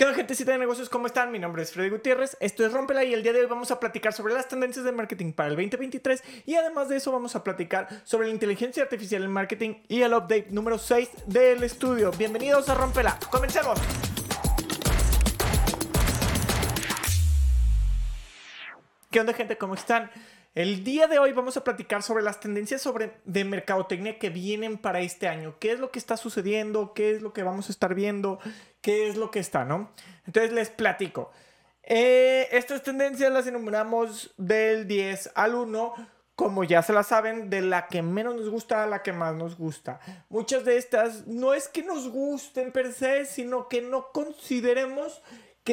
¿Qué onda, gente de negocios? ¿Cómo están? Mi nombre es Freddy Gutiérrez, esto es Rompela y el día de hoy vamos a platicar sobre las tendencias de marketing para el 2023 y además de eso vamos a platicar sobre la inteligencia artificial en marketing y el update número 6 del estudio. Bienvenidos a Rompela, comencemos. ¿Qué onda, gente? ¿Cómo están? El día de hoy vamos a platicar sobre las tendencias sobre, de mercadotecnia que vienen para este año. ¿Qué es lo que está sucediendo? ¿Qué es lo que vamos a estar viendo? ¿Qué es lo que está, no? Entonces les platico. Eh, estas tendencias las enumeramos del 10 al 1 como ya se la saben, de la que menos nos gusta a la que más nos gusta. Muchas de estas no es que nos gusten per se, sino que no consideremos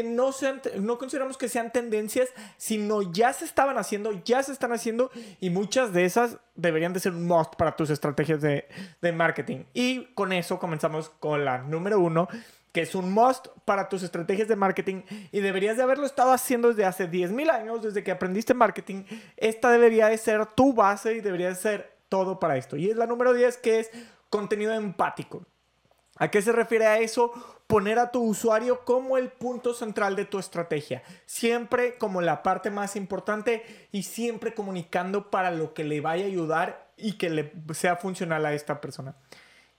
no, consideramos que sean tendencias, sino ya se estaban haciendo, ya se están haciendo y muchas de esas deberían de ser un must para tus estrategias de, de marketing. Y con eso comenzamos con la número uno, que es un must para tus estrategias de marketing y deberías de haberlo estado haciendo desde hace 10.000 años, desde que aprendiste marketing. Esta debería de ser tu base y debería de ser todo para esto. Y es la número 10 que es contenido empático. ¿A qué se refiere a eso? Poner a tu usuario como el punto central de tu estrategia, siempre como la parte más importante y siempre comunicando para lo que le vaya a ayudar y que le sea funcional a esta persona.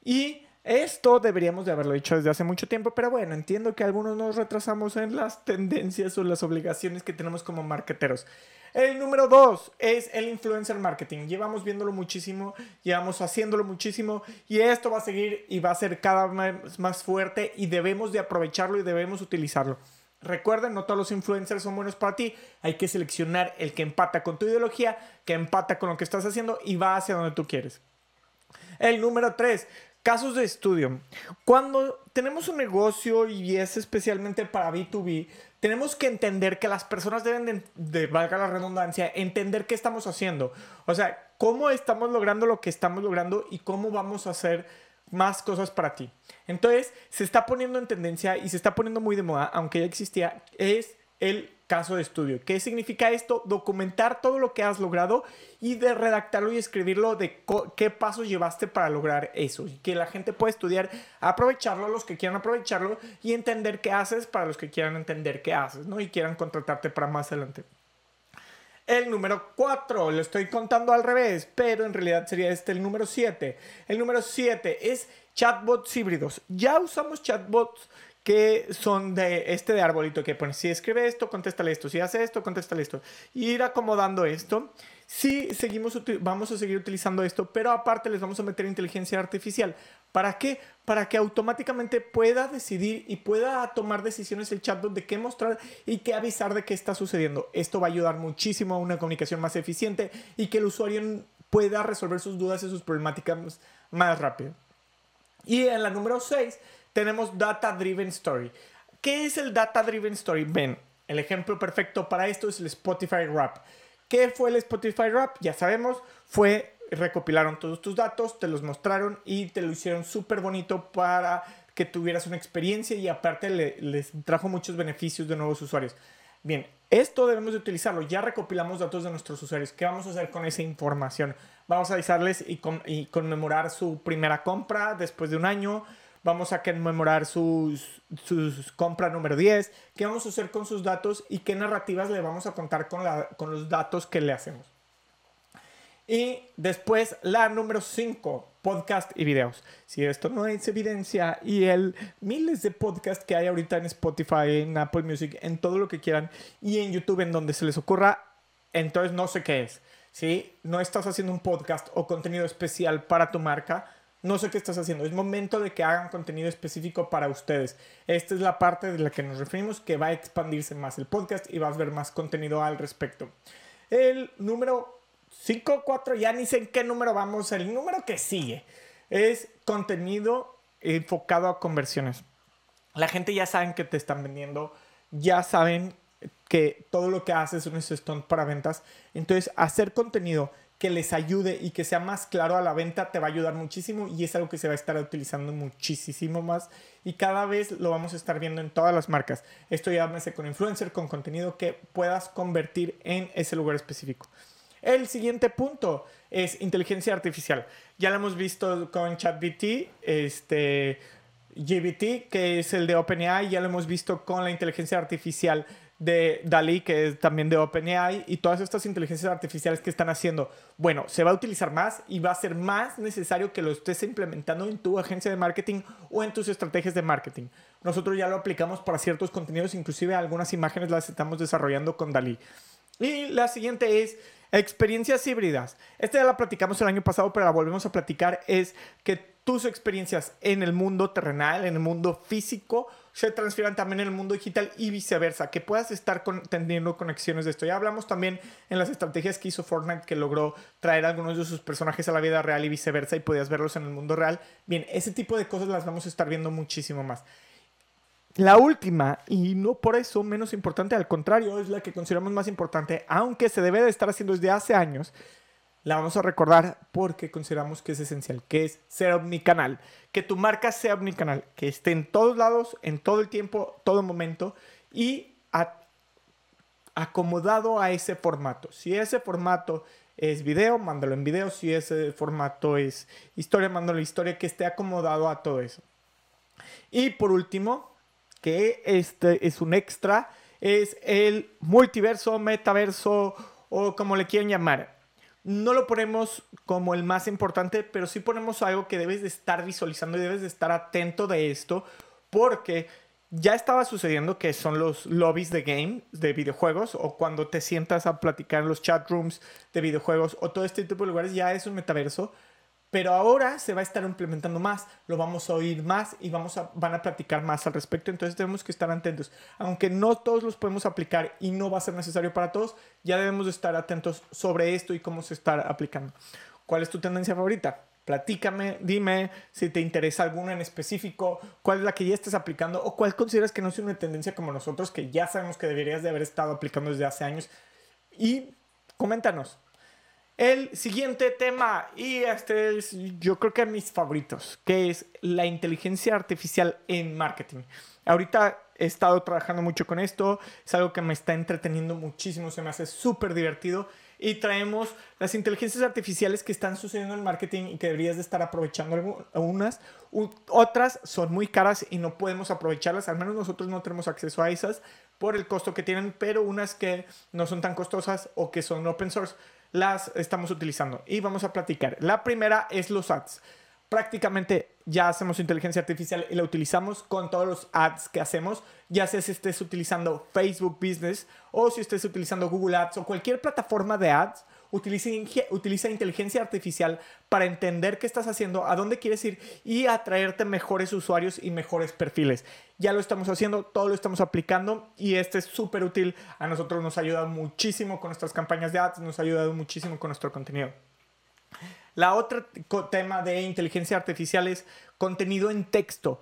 Y esto deberíamos de haberlo dicho desde hace mucho tiempo, pero bueno, entiendo que algunos nos retrasamos en las tendencias o las obligaciones que tenemos como marketeros. El número dos es el influencer marketing. Llevamos viéndolo muchísimo, llevamos haciéndolo muchísimo y esto va a seguir y va a ser cada vez más fuerte y debemos de aprovecharlo y debemos utilizarlo. Recuerden, no todos los influencers son buenos para ti. Hay que seleccionar el que empata con tu ideología, que empata con lo que estás haciendo y va hacia donde tú quieres. El número tres, casos de estudio. Cuando tenemos un negocio y es especialmente para B2B, tenemos que entender que las personas deben de, valga la redundancia, entender qué estamos haciendo. O sea, cómo estamos logrando lo que estamos logrando y cómo vamos a hacer más cosas para ti. Entonces, se está poniendo en tendencia y se está poniendo muy de moda, aunque ya existía, es el caso de estudio. ¿Qué significa esto? Documentar todo lo que has logrado y de redactarlo y escribirlo de qué pasos llevaste para lograr eso. Y que la gente pueda estudiar, aprovecharlo, los que quieran aprovecharlo y entender qué haces para los que quieran entender qué haces, ¿no? Y quieran contratarte para más adelante. El número 4, lo estoy contando al revés, pero en realidad sería este el número 7. El número 7 es chatbots híbridos. Ya usamos chatbots que son de este de arbolito que pone, si escribe esto, contéstale esto, si hace esto, contéstale esto. Y ir acomodando esto. Sí, seguimos, vamos a seguir utilizando esto, pero aparte les vamos a meter inteligencia artificial. ¿Para qué? Para que automáticamente pueda decidir y pueda tomar decisiones el chatbot de qué mostrar y qué avisar de qué está sucediendo. Esto va a ayudar muchísimo a una comunicación más eficiente y que el usuario pueda resolver sus dudas y sus problemáticas más rápido. Y en la número 6 tenemos Data Driven Story. ¿Qué es el Data Driven Story? Ven, el ejemplo perfecto para esto es el Spotify Rap. ¿Qué fue el Spotify Rap? Ya sabemos, fue recopilaron todos tus datos, te los mostraron y te lo hicieron súper bonito para que tuvieras una experiencia y aparte les trajo muchos beneficios de nuevos usuarios. Bien, esto debemos de utilizarlo. Ya recopilamos datos de nuestros usuarios. ¿Qué vamos a hacer con esa información? Vamos a avisarles y, y conmemorar su primera compra después de un año vamos a conmemorar sus, sus compra número 10, qué vamos a hacer con sus datos y qué narrativas le vamos a contar con, la, con los datos que le hacemos. Y después la número 5, podcast y videos. Si esto no es evidencia y el miles de podcasts que hay ahorita en Spotify, en Apple Music, en todo lo que quieran y en YouTube en donde se les ocurra, entonces no sé qué es. Si no estás haciendo un podcast o contenido especial para tu marca, no sé qué estás haciendo. Es momento de que hagan contenido específico para ustedes. Esta es la parte de la que nos referimos que va a expandirse más el podcast y vas a ver más contenido al respecto. El número 5, 4, ya ni sé en qué número vamos. El número que sigue es contenido enfocado a conversiones. La gente ya saben que te están vendiendo, ya saben que todo lo que haces es un stunt para ventas. Entonces, hacer contenido que les ayude y que sea más claro a la venta te va a ayudar muchísimo y es algo que se va a estar utilizando muchísimo más y cada vez lo vamos a estar viendo en todas las marcas. Esto ya llámese con influencer, con contenido que puedas convertir en ese lugar específico. El siguiente punto es inteligencia artificial. Ya lo hemos visto con ChatGPT, este GPT, que es el de OpenAI, ya lo hemos visto con la inteligencia artificial de DALI, que es también de OpenAI, y todas estas inteligencias artificiales que están haciendo. Bueno, se va a utilizar más y va a ser más necesario que lo estés implementando en tu agencia de marketing o en tus estrategias de marketing. Nosotros ya lo aplicamos para ciertos contenidos, inclusive algunas imágenes las estamos desarrollando con DALI. Y la siguiente es experiencias híbridas. Esta ya la platicamos el año pasado, pero la volvemos a platicar. Es que tus experiencias en el mundo terrenal, en el mundo físico, se transfieran también en el mundo digital y viceversa, que puedas estar teniendo conexiones de esto. Ya hablamos también en las estrategias que hizo Fortnite, que logró traer algunos de sus personajes a la vida real y viceversa, y podías verlos en el mundo real. Bien, ese tipo de cosas las vamos a estar viendo muchísimo más. La última, y no por eso menos importante, al contrario, es la que consideramos más importante, aunque se debe de estar haciendo desde hace años, la vamos a recordar porque consideramos que es esencial, que es ser omnicanal, que tu marca sea omnicanal, que esté en todos lados, en todo el tiempo, todo momento y acomodado a ese formato. Si ese formato es video, mándalo en video, si ese formato es historia, mándalo en historia, que esté acomodado a todo eso. Y por último, este es un extra, es el multiverso, metaverso o como le quieran llamar. No lo ponemos como el más importante, pero sí ponemos algo que debes de estar visualizando y debes de estar atento de esto, porque ya estaba sucediendo que son los lobbies de game, de videojuegos, o cuando te sientas a platicar en los chat rooms de videojuegos, o todo este tipo de lugares, ya es un metaverso. Pero ahora se va a estar implementando más, lo vamos a oír más y vamos a, van a platicar más al respecto. Entonces tenemos que estar atentos. Aunque no todos los podemos aplicar y no va a ser necesario para todos, ya debemos estar atentos sobre esto y cómo se está aplicando. ¿Cuál es tu tendencia favorita? Platícame, dime si te interesa alguna en específico, cuál es la que ya estás aplicando o cuál consideras que no es una tendencia como nosotros, que ya sabemos que deberías de haber estado aplicando desde hace años. Y coméntanos, el siguiente tema, y este es yo creo que mis favoritos, que es la inteligencia artificial en marketing. Ahorita he estado trabajando mucho con esto, es algo que me está entreteniendo muchísimo, se me hace súper divertido y traemos las inteligencias artificiales que están sucediendo en marketing y que deberías de estar aprovechando algunas. Otras son muy caras y no podemos aprovecharlas, al menos nosotros no tenemos acceso a esas por el costo que tienen, pero unas que no son tan costosas o que son open source las estamos utilizando y vamos a platicar. La primera es los ads. Prácticamente ya hacemos inteligencia artificial y la utilizamos con todos los ads que hacemos, ya sea si estés utilizando Facebook Business o si estés utilizando Google Ads o cualquier plataforma de ads Utiliza, utiliza inteligencia artificial para entender qué estás haciendo, a dónde quieres ir y atraerte mejores usuarios y mejores perfiles. Ya lo estamos haciendo, todo lo estamos aplicando y este es súper útil. A nosotros nos ha ayudado muchísimo con nuestras campañas de ads, nos ha ayudado muchísimo con nuestro contenido. La otra tema de inteligencia artificial es contenido en texto.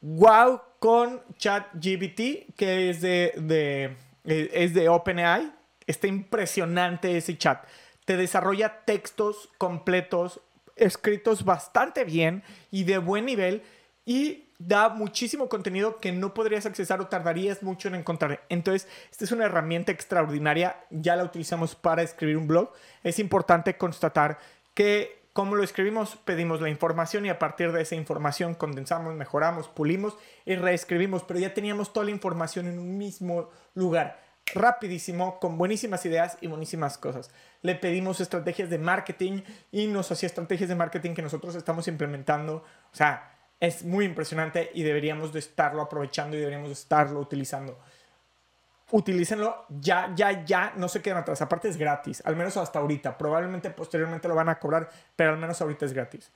Wow con ChatGPT, que es de, de, eh, es de OpenAI Está impresionante ese chat. Te desarrolla textos completos, escritos bastante bien y de buen nivel y da muchísimo contenido que no podrías accesar o tardarías mucho en encontrar. Entonces, esta es una herramienta extraordinaria. Ya la utilizamos para escribir un blog. Es importante constatar que como lo escribimos, pedimos la información y a partir de esa información condensamos, mejoramos, pulimos y reescribimos, pero ya teníamos toda la información en un mismo lugar rapidísimo, con buenísimas ideas y buenísimas cosas. Le pedimos estrategias de marketing y nos hacía estrategias de marketing que nosotros estamos implementando. O sea, es muy impresionante y deberíamos de estarlo aprovechando y deberíamos de estarlo utilizando. Utilícenlo ya, ya, ya, no se queden atrás. Aparte es gratis, al menos hasta ahorita. Probablemente posteriormente lo van a cobrar, pero al menos ahorita es gratis.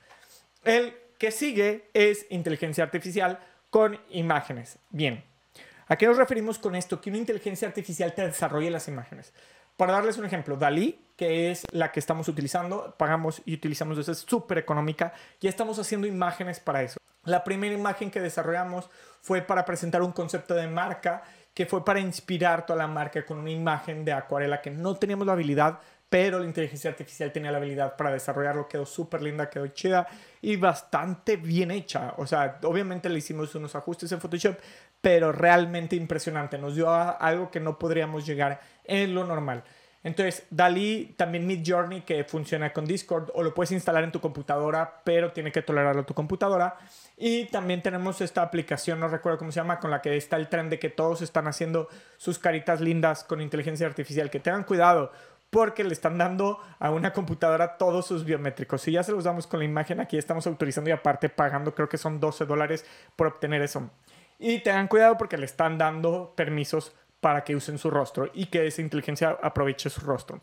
El que sigue es inteligencia artificial con imágenes. Bien, ¿A qué nos referimos con esto? Que una inteligencia artificial te desarrolle las imágenes. Para darles un ejemplo, Dalí, que es la que estamos utilizando, pagamos y utilizamos desde súper económica, ya estamos haciendo imágenes para eso. La primera imagen que desarrollamos fue para presentar un concepto de marca, que fue para inspirar toda la marca con una imagen de acuarela que no teníamos la habilidad, pero la inteligencia artificial tenía la habilidad para desarrollarlo, quedó súper linda, quedó chida y bastante bien hecha. O sea, obviamente le hicimos unos ajustes en Photoshop, pero realmente impresionante. Nos dio algo que no podríamos llegar en lo normal. Entonces, Dali, también Mid Journey, que funciona con Discord, o lo puedes instalar en tu computadora, pero tiene que tolerarlo tu computadora. Y también tenemos esta aplicación, no recuerdo cómo se llama, con la que está el tren de que todos están haciendo sus caritas lindas con inteligencia artificial. Que tengan cuidado, porque le están dando a una computadora todos sus biométricos. Si ya se los damos con la imagen, aquí estamos autorizando y aparte pagando, creo que son 12 dólares por obtener eso. Y tengan cuidado porque le están dando permisos para que usen su rostro y que esa inteligencia aproveche su rostro.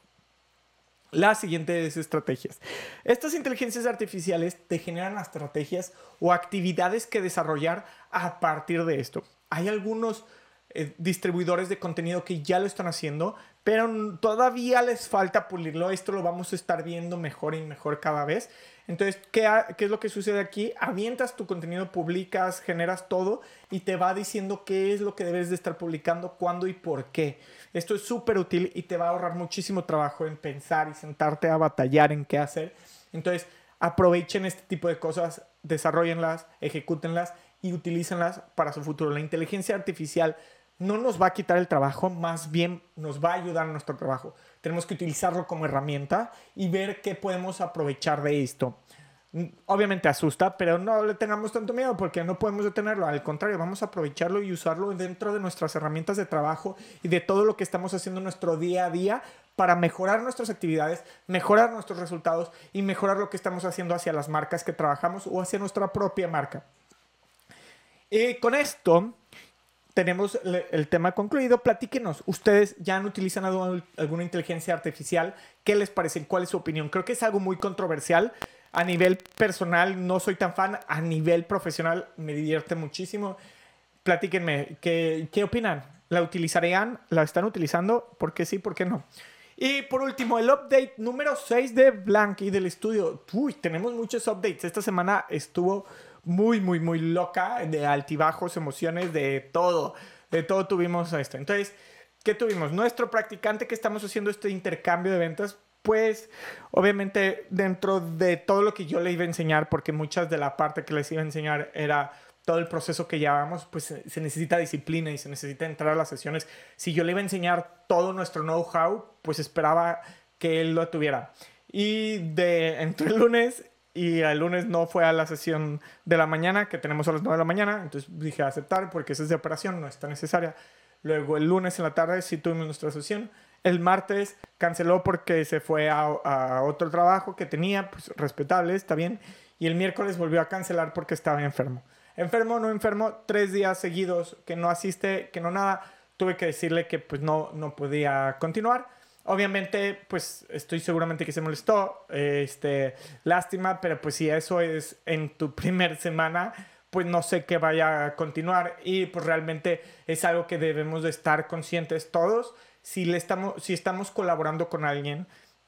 Las siguientes estrategias. Estas inteligencias artificiales te generan estrategias o actividades que desarrollar a partir de esto. Hay algunos eh, distribuidores de contenido que ya lo están haciendo, pero todavía les falta pulirlo. Esto lo vamos a estar viendo mejor y mejor cada vez. Entonces, ¿qué, ¿qué, es lo que sucede aquí? Avientas tu contenido, publicas, generas todo y te va diciendo qué es lo que debes de estar publicando, cuándo y por qué. Esto es súper útil y te va a ahorrar muchísimo trabajo en pensar y sentarte a batallar en qué hacer. Entonces, aprovechen este tipo de cosas, desarrollenlas, ejecútenlas y utilícenlas para su futuro. La inteligencia artificial no nos va a quitar el trabajo, más bien nos va a ayudar en nuestro trabajo. Tenemos que utilizarlo como herramienta y ver qué podemos aprovechar de esto. Mm, obviamente asusta, pero no le tengamos tanto miedo porque no podemos detenerlo. Al contrario, vamos a aprovecharlo y usarlo dentro de nuestras herramientas de trabajo y de todo lo que estamos haciendo en nuestro día a día para mejorar nuestras actividades, mejorar nuestros resultados y mejorar lo que estamos haciendo hacia las marcas que trabajamos o hacia nuestra propia marca. Y con esto tenemos el tema concluido. Platíquenos, ¿ustedes ya han utilizado alguna inteligencia artificial? ¿Qué les parece? ¿Cuál es su opinión? Creo que es algo muy controversial. A nivel personal no soy tan fan, a nivel profesional me divierte muchísimo. Platíquenme, ¿qué, qué opinan? ¿La utilizarían? ¿La están utilizando? ¿Por qué sí? ¿Por qué no? Y por último, el update número 6 de Blank y del estudio. Uy, tenemos muchos updates. Esta semana estuvo muy, muy, muy loca, de altibajos, emociones, de todo. De todo tuvimos esto. Entonces, ¿qué tuvimos? Nuestro practicante que estamos haciendo este intercambio de ventas, pues obviamente dentro de todo lo que yo le iba a enseñar, porque muchas de la parte que les iba a enseñar era todo el proceso que llevamos, pues se necesita disciplina y se necesita entrar a las sesiones. Si yo le iba a enseñar todo nuestro know-how, pues esperaba que él lo tuviera. Y de entre el lunes y el lunes no fue a la sesión de la mañana, que tenemos a las 9 de la mañana, entonces dije aceptar porque esa es de operación, no está necesaria. Luego el lunes en la tarde sí tuvimos nuestra sesión. El martes canceló porque se fue a, a otro trabajo que tenía, pues respetable, está bien. Y el miércoles volvió a cancelar porque estaba enfermo. Enfermo, no enfermo, tres días seguidos que no asiste, que no nada. Tuve que decirle que pues no, no podía continuar Obviamente, pues estoy seguramente que se molestó, este, lástima, pero pues si eso es en tu primer semana, pues no sé qué vaya a continuar y pues realmente es algo que debemos de estar conscientes todos. Si, le estamos, si estamos colaborando con alguien,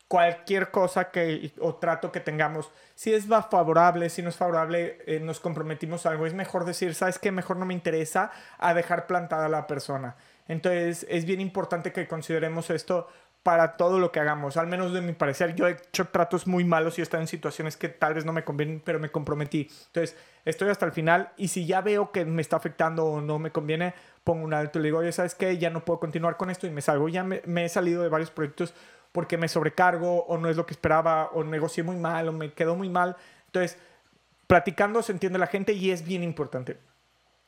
cualquier cosa que, o trato que tengamos, si es favorable, si no es favorable, eh, nos comprometimos a algo, es mejor decir, ¿sabes qué? Mejor no me interesa a dejar plantada a la persona. Entonces es bien importante que consideremos esto para todo lo que hagamos. Al menos de mi parecer, yo he hecho tratos muy malos y he estado en situaciones que tal vez no me convienen, pero me comprometí. Entonces, estoy hasta el final y si ya veo que me está afectando o no me conviene, pongo un alto y le digo, oye, ¿sabes qué? Ya no puedo continuar con esto y me salgo. Ya me, he salido de varios proyectos porque me sobrecargo o no es lo que esperaba o negocié muy mal o me quedó muy mal. Entonces, platicando se entiende la gente y es bien importante.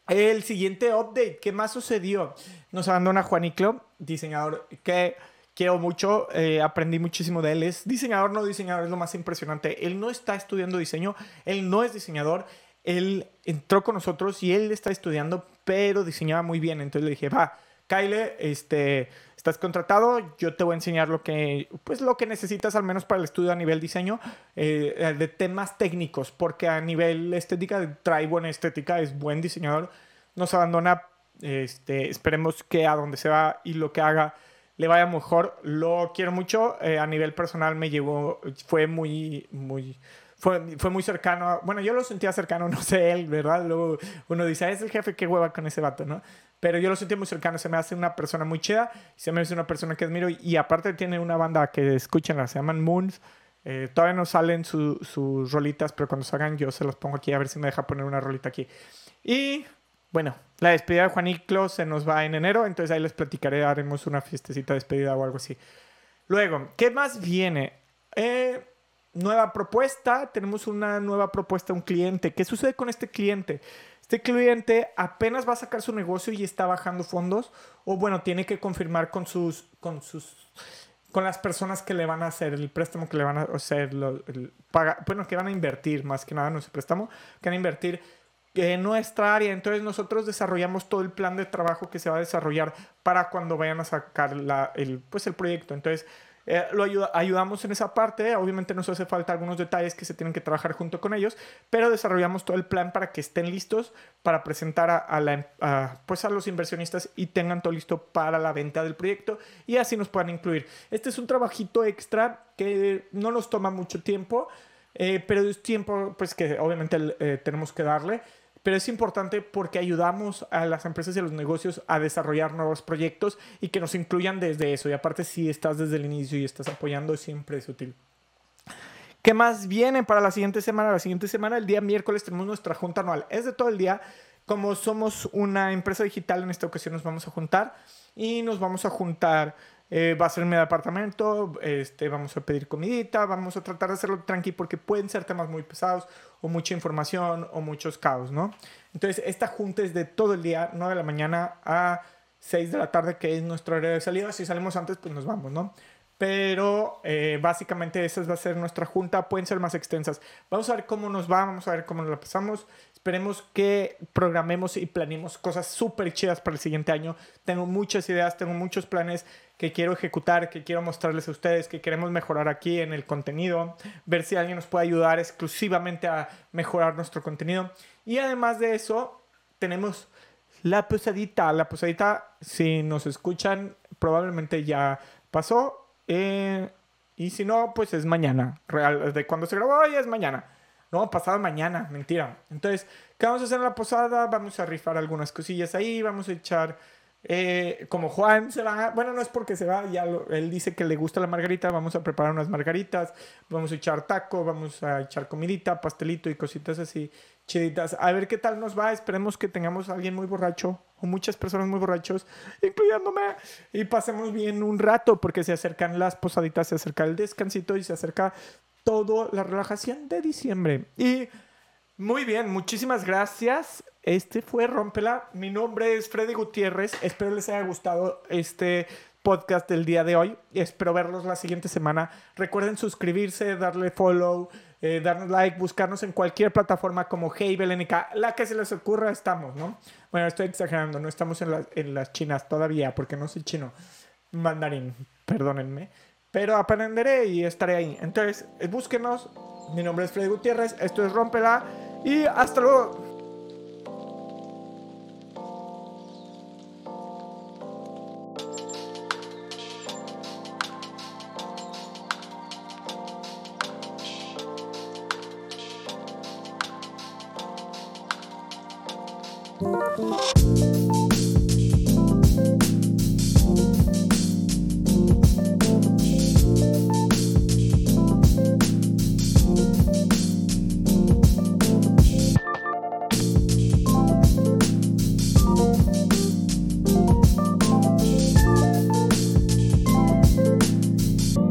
El siguiente update, ¿qué más sucedió? Nos abandona Juaniclo, diseñador que quiero mucho, eh, aprendí muchísimo de él. Es diseñador, no diseñador, es lo más impresionante. Él no está estudiando diseño, él no es diseñador, él entró con nosotros y él está estudiando, pero diseñaba muy bien. Entonces le dije, va, Kyle, este, estás contratado, yo te voy a enseñar lo que, pues lo que necesitas al menos para el estudio a nivel diseño eh, de temas técnicos, porque a nivel estética trae buena estética, es buen diseñador, nos abandona, este, esperemos que a donde se va y lo que haga le vaya mejor. Lo quiero mucho. Eh, a nivel personal me llevó, fue muy, muy, fue, fue muy cercano. bueno, yo lo sentía cercano, no sé él, ¿verdad? Luego uno dice, ah, es el jefe, qué hueva con ese vato, ¿no? Pero yo lo sentí muy cercano, se me hace una persona muy chida, se me hace una persona que admiro y, aparte tiene una banda que escúchenla, se llaman Moons. Eh, todavía no salen sus rolitas, pero cuando salgan yo se los pongo aquí a ver si me deja poner una rolita aquí. Y bueno, la despedida de Juaniclo se nos va en enero, entonces ahí les platicaré, haremos una fiestecita de despedida o algo así. Luego, ¿qué más viene? Eh, nueva propuesta, tenemos una nueva propuesta un cliente. ¿Qué sucede con este cliente? Este cliente apenas va a sacar su negocio y está bajando fondos o bueno, tiene que confirmar con sus con sus con las personas que le van a hacer el préstamo que le van a hacer paga, bueno, que van a invertir más que nada en nuestro préstamo, que van a invertir en nuestra área. Entonces nosotros desarrollamos todo el plan de trabajo que se va a desarrollar para cuando vayan a sacar la, el, pues el proyecto. Entonces eh, lo ayudamos en esa parte. Obviamente nos hace falta algunos detalles que se tienen que trabajar junto con ellos, pero desarrollamos todo el plan para que estén listos para presentar a, la, pues a los inversionistas y tengan todo listo para la venta del proyecto y así nos puedan incluir. Este es un trabajito extra que no nos toma mucho tiempo, eh, pero es tiempo pues que obviamente eh, tenemos que darle pero es importante porque ayudamos a las empresas y a los negocios a desarrollar nuevos proyectos y que nos incluyan desde eso. Y aparte, si estás desde el inicio y estás apoyando, siempre es útil. ¿Qué más viene para la siguiente semana? La siguiente semana, el día miércoles, tenemos nuestra junta anual. Es de todo el día. Como somos una empresa digital, en esta ocasión nos vamos a juntar y nos vamos a juntar eh, va a ser mi departamento, este, vamos a pedir comidita, vamos a tratar de hacerlo tranqui porque pueden ser temas muy pesados o mucha información o muchos caos, ¿no? Entonces, esta junta es de todo el día, 9 de la mañana a 6 de la tarde, que es nuestro horario de salida. Si salimos antes, pues nos vamos, ¿no? Pero eh, básicamente esa va a ser nuestra junta. Pueden ser más extensas. Vamos a ver cómo nos va, vamos a ver cómo nos la pasamos. Esperemos que programemos y planeemos cosas súper chidas para el siguiente año. Tengo muchas ideas, tengo muchos planes que quiero ejecutar, que quiero mostrarles a ustedes, que queremos mejorar aquí en el contenido, ver si alguien nos puede ayudar exclusivamente a mejorar nuestro contenido. Y además de eso, tenemos la posadita. La posadita, si nos escuchan, probablemente ya pasó. Eh, y si no, pues es mañana. Real, de cuando se grabó, ya es mañana. No, pasado mañana, mentira. Entonces, ¿qué vamos a hacer en la posada? Vamos a rifar algunas cosillas ahí, vamos a echar... Eh, como Juan se va, bueno, no es porque se va, ya él dice que le gusta la margarita, vamos a preparar unas margaritas, vamos a echar taco, vamos a echar comidita, pastelito y cositas así chiditas. A ver qué tal nos va, esperemos que tengamos a alguien muy borracho o muchas personas muy borrachos, incluyéndome, y pasemos bien un rato porque se acercan las posaditas, se acerca el descansito y se acerca toda la relajación de diciembre. Y muy bien, muchísimas gracias. Este fue Rompela. Mi nombre es Freddy Gutiérrez. Espero les haya gustado este podcast del día de hoy. Espero verlos la siguiente semana. Recuerden suscribirse, darle follow, eh, darnos like, buscarnos en cualquier plataforma como Hey Belenica. La que se les ocurra, estamos, ¿no? Bueno, estoy exagerando. No estamos en, en las chinas todavía porque no soy chino. Mandarín, perdónenme. Pero aprenderé y estaré ahí. Entonces, búsquenos. Mi nombre es Freddy Gutiérrez. Esto es Rompela. Y hasta luego. Bye.